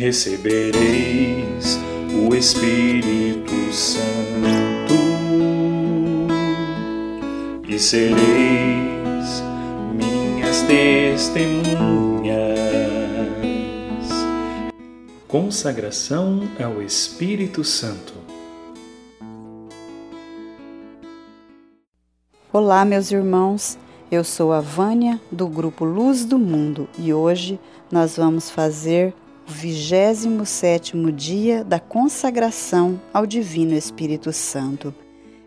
recebereis o Espírito Santo e sereis minhas testemunhas. Consagração ao Espírito Santo. Olá, meus irmãos. Eu sou a Vânia do grupo Luz do Mundo e hoje nós vamos fazer o 27 dia da consagração ao Divino Espírito Santo.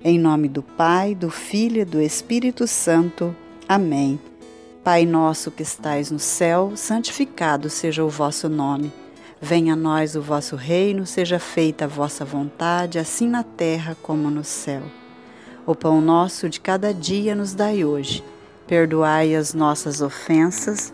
Em nome do Pai, do Filho e do Espírito Santo. Amém. Pai nosso que estais no céu, santificado seja o vosso nome. Venha a nós o vosso reino, seja feita a vossa vontade, assim na terra como no céu. O pão nosso de cada dia nos dai hoje Perdoai as nossas ofensas,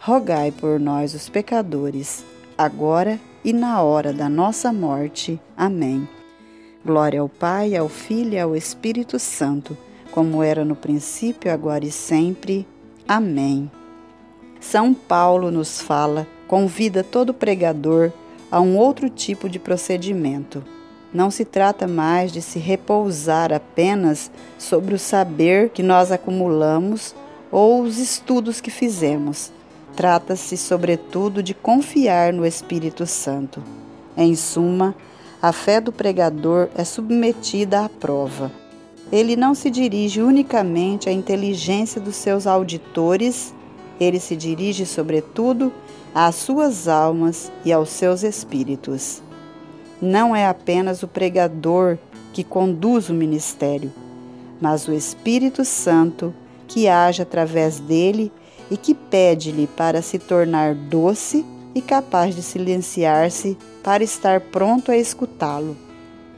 rogai por nós, os pecadores, agora e na hora da nossa morte. Amém. Glória ao Pai, ao Filho e ao Espírito Santo, como era no princípio, agora e sempre. Amém. São Paulo nos fala, convida todo pregador a um outro tipo de procedimento. Não se trata mais de se repousar apenas sobre o saber que nós acumulamos ou os estudos que fizemos. Trata-se, sobretudo, de confiar no Espírito Santo. Em suma, a fé do pregador é submetida à prova. Ele não se dirige unicamente à inteligência dos seus auditores, ele se dirige, sobretudo, às suas almas e aos seus espíritos. Não é apenas o pregador que conduz o ministério, mas o Espírito Santo que age através dele e que pede-lhe para se tornar doce e capaz de silenciar-se para estar pronto a escutá-lo.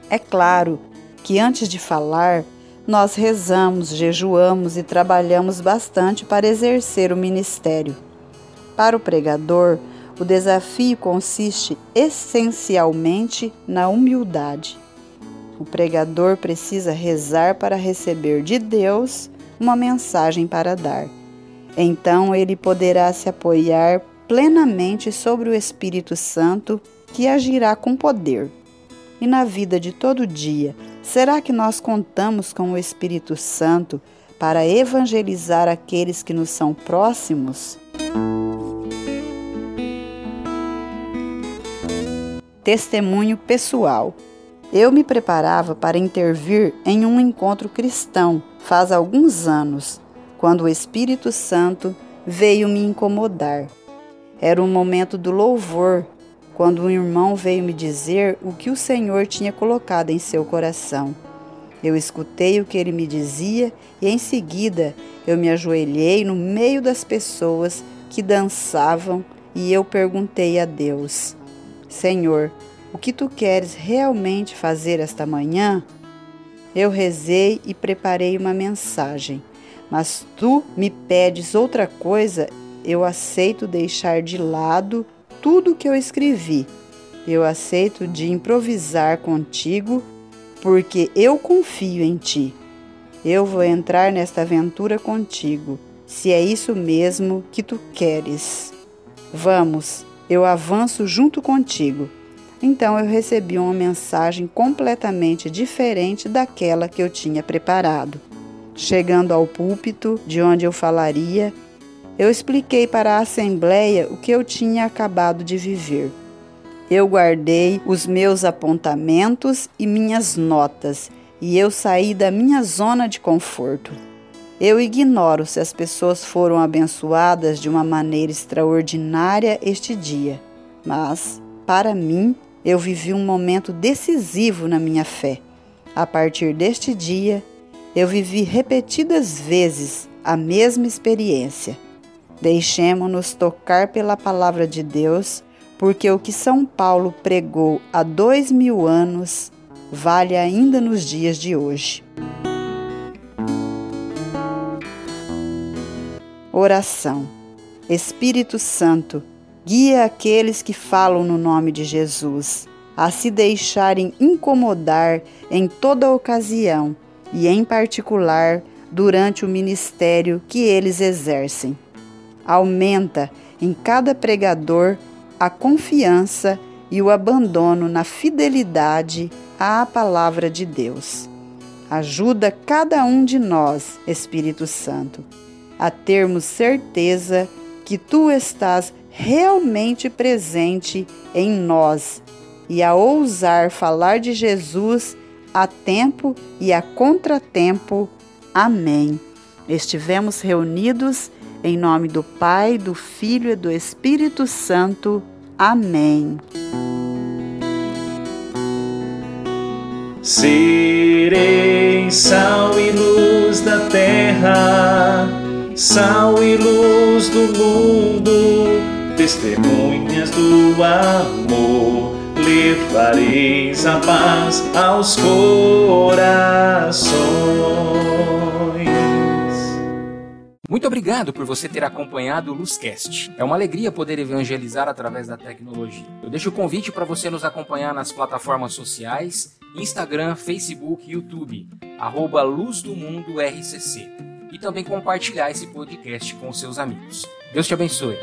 É claro que antes de falar, nós rezamos, jejuamos e trabalhamos bastante para exercer o ministério. Para o pregador, o desafio consiste essencialmente na humildade. O pregador precisa rezar para receber de Deus uma mensagem para dar. Então ele poderá se apoiar plenamente sobre o Espírito Santo que agirá com poder. E na vida de todo dia, será que nós contamos com o Espírito Santo para evangelizar aqueles que nos são próximos? Testemunho pessoal. Eu me preparava para intervir em um encontro cristão faz alguns anos, quando o Espírito Santo veio me incomodar. Era um momento do louvor, quando um irmão veio me dizer o que o Senhor tinha colocado em seu coração. Eu escutei o que ele me dizia e em seguida eu me ajoelhei no meio das pessoas que dançavam e eu perguntei a Deus: Senhor, o que tu queres realmente fazer esta manhã? Eu rezei e preparei uma mensagem, mas tu me pedes outra coisa, eu aceito deixar de lado tudo que eu escrevi. Eu aceito de improvisar contigo, porque eu confio em ti. Eu vou entrar nesta aventura contigo, se é isso mesmo que tu queres. Vamos, eu avanço junto contigo. Então eu recebi uma mensagem completamente diferente daquela que eu tinha preparado. Chegando ao púlpito de onde eu falaria, eu expliquei para a assembleia o que eu tinha acabado de viver. Eu guardei os meus apontamentos e minhas notas e eu saí da minha zona de conforto. Eu ignoro se as pessoas foram abençoadas de uma maneira extraordinária este dia, mas, para mim, eu vivi um momento decisivo na minha fé. A partir deste dia, eu vivi repetidas vezes a mesma experiência. Deixemos-nos tocar pela palavra de Deus, porque o que São Paulo pregou há dois mil anos vale ainda nos dias de hoje. Oração. Espírito Santo, guia aqueles que falam no nome de Jesus a se deixarem incomodar em toda ocasião e, em particular, durante o ministério que eles exercem. Aumenta em cada pregador a confiança e o abandono na fidelidade à palavra de Deus. Ajuda cada um de nós, Espírito Santo, a termos certeza que tu estás realmente presente em nós e a ousar falar de Jesus a tempo e a contratempo. Amém. Estivemos reunidos em nome do Pai, do Filho e do Espírito Santo. Amém. Serei sal e luz da terra, sal e luz do mundo, testemunhas do amor levareis a paz aos corações. Muito obrigado por você ter acompanhado o Luzcast. É uma alegria poder evangelizar através da tecnologia. Eu deixo o convite para você nos acompanhar nas plataformas sociais, Instagram, Facebook, YouTube, arroba Luz do Mundo RCC. E também compartilhar esse podcast com seus amigos. Deus te abençoe.